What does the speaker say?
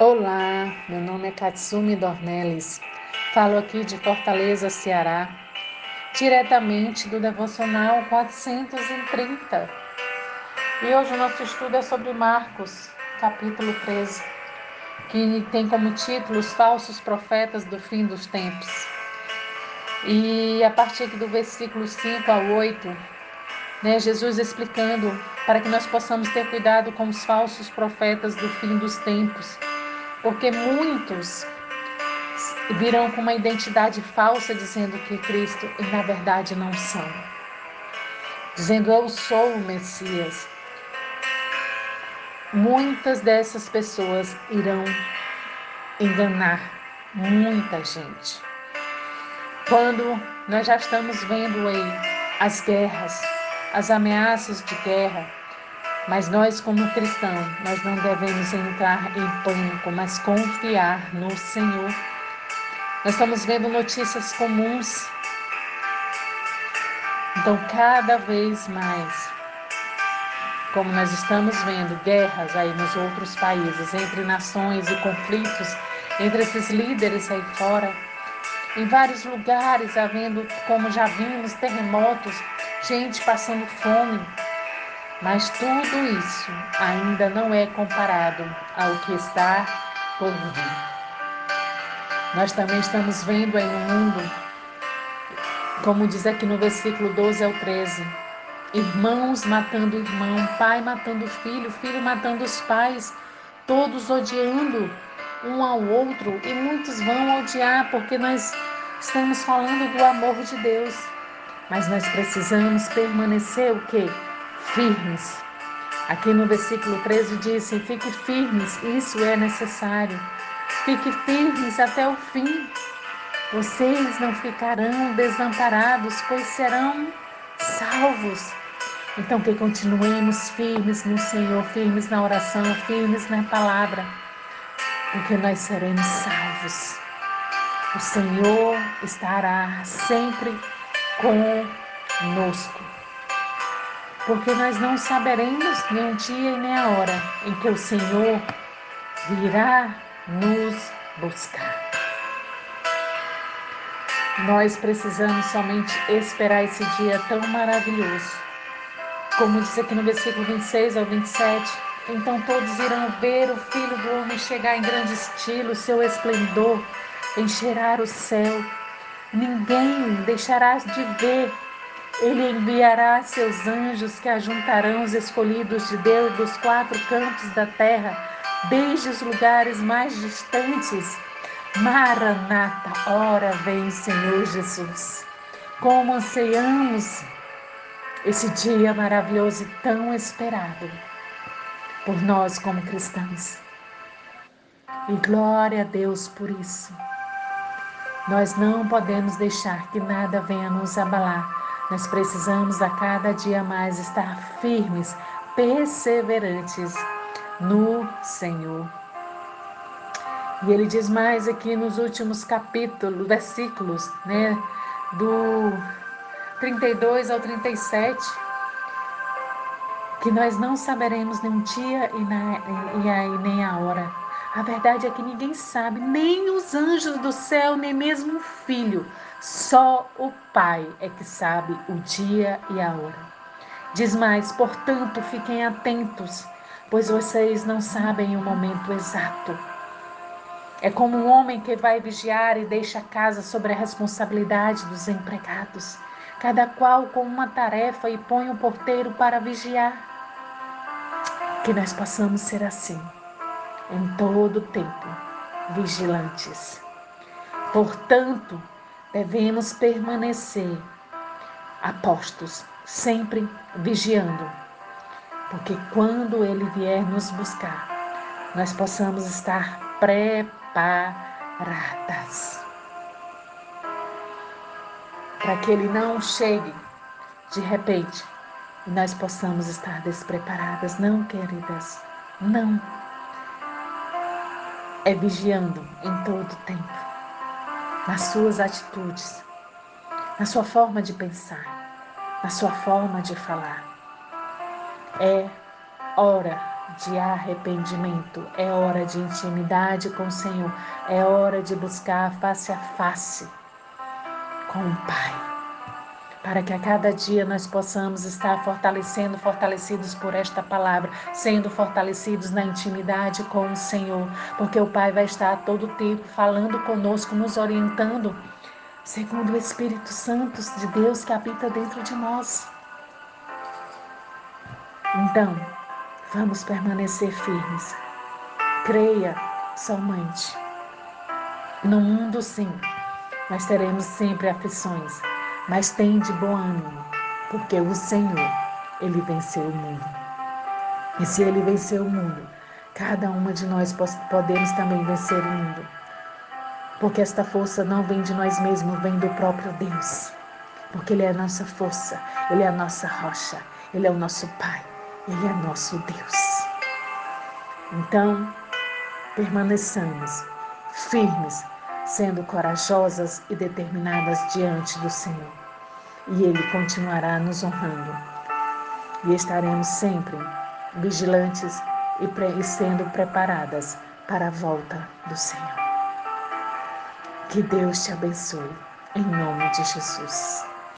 Olá, meu nome é Katsumi Dornelles. Falo aqui de Fortaleza, Ceará, diretamente do Devocional 430. E hoje o nosso estudo é sobre Marcos, capítulo 13, que tem como título Os Falsos Profetas do Fim dos Tempos. E a partir do versículo 5 a 8, né, Jesus explicando para que nós possamos ter cuidado com os falsos profetas do fim dos tempos porque muitos virão com uma identidade falsa dizendo que Cristo e na verdade não são. Dizendo eu sou o Messias. Muitas dessas pessoas irão enganar muita gente. Quando nós já estamos vendo aí as guerras, as ameaças de guerra, mas nós, como cristãos, nós não devemos entrar em pânico, mas confiar no Senhor. Nós estamos vendo notícias comuns. Então, cada vez mais, como nós estamos vendo guerras aí nos outros países, entre nações e conflitos entre esses líderes aí fora, em vários lugares havendo, como já vimos, terremotos, gente passando fome, mas tudo isso ainda não é comparado ao que está por vir. Nós também estamos vendo aí no mundo, como diz aqui no versículo 12 ao 13, irmãos matando irmão, pai matando filho, filho matando os pais, todos odiando um ao outro e muitos vão odiar porque nós estamos falando do amor de Deus. Mas nós precisamos permanecer o quê? Firmes. Aqui no versículo 13 diz: Fique firmes, isso é necessário. Fique firmes até o fim. Vocês não ficarão desamparados, pois serão salvos. Então, que continuemos firmes no Senhor, firmes na oração, firmes na palavra, porque nós seremos salvos. O Senhor estará sempre conosco porque nós não saberemos nem o dia e nem a hora em que o Senhor virá nos buscar. Nós precisamos somente esperar esse dia tão maravilhoso. Como diz aqui no versículo 26 ao 27, então todos irão ver o Filho do Homem chegar em grande estilo, seu esplendor encherá o céu. Ninguém deixará de ver ele enviará seus anjos que ajuntarão os escolhidos de Deus dos quatro cantos da terra, desde os lugares mais distantes. Maranata, ora vem Senhor Jesus. Como anseiamos esse dia maravilhoso e tão esperado por nós como cristãos. E glória a Deus por isso. Nós não podemos deixar que nada venha nos abalar nós precisamos a cada dia mais estar firmes, perseverantes no Senhor. E ele diz mais aqui nos últimos capítulos, versículos, né, do 32 ao 37, que nós não saberemos nem o dia e, na, e, e nem a hora. A verdade é que ninguém sabe, nem os anjos do céu, nem mesmo o filho, só o Pai é que sabe o dia e a hora. Diz mais: portanto, fiquem atentos, pois vocês não sabem o momento exato. É como um homem que vai vigiar e deixa a casa sobre a responsabilidade dos empregados, cada qual com uma tarefa e põe o porteiro para vigiar. Que nós possamos ser assim, em todo o tempo, vigilantes. Portanto, devemos permanecer apostos, sempre vigiando, porque quando ele vier nos buscar, nós possamos estar preparadas. Para que ele não chegue de repente e nós possamos estar despreparadas. Não, queridas, não. É vigiando em todo tempo nas suas atitudes, na sua forma de pensar, na sua forma de falar. É hora de arrependimento, é hora de intimidade com o Senhor, é hora de buscar face a face com o Pai para que a cada dia nós possamos estar fortalecendo, fortalecidos por esta palavra, sendo fortalecidos na intimidade com o Senhor, porque o Pai vai estar a todo tempo falando conosco, nos orientando, segundo o Espírito Santo de Deus que habita dentro de nós. Então, vamos permanecer firmes. Creia somente. No mundo, sim, nós teremos sempre aflições mas tem de bom ânimo, porque o Senhor, ele venceu o mundo. E se ele venceu o mundo, cada uma de nós podemos também vencer o mundo. Porque esta força não vem de nós mesmos, vem do próprio Deus. Porque Ele é a nossa força, Ele é a nossa rocha, Ele é o nosso Pai, Ele é nosso Deus. Então, permaneçamos firmes sendo corajosas e determinadas diante do Senhor. E Ele continuará nos honrando. E estaremos sempre vigilantes e, e sendo preparadas para a volta do Senhor. Que Deus te abençoe, em nome de Jesus.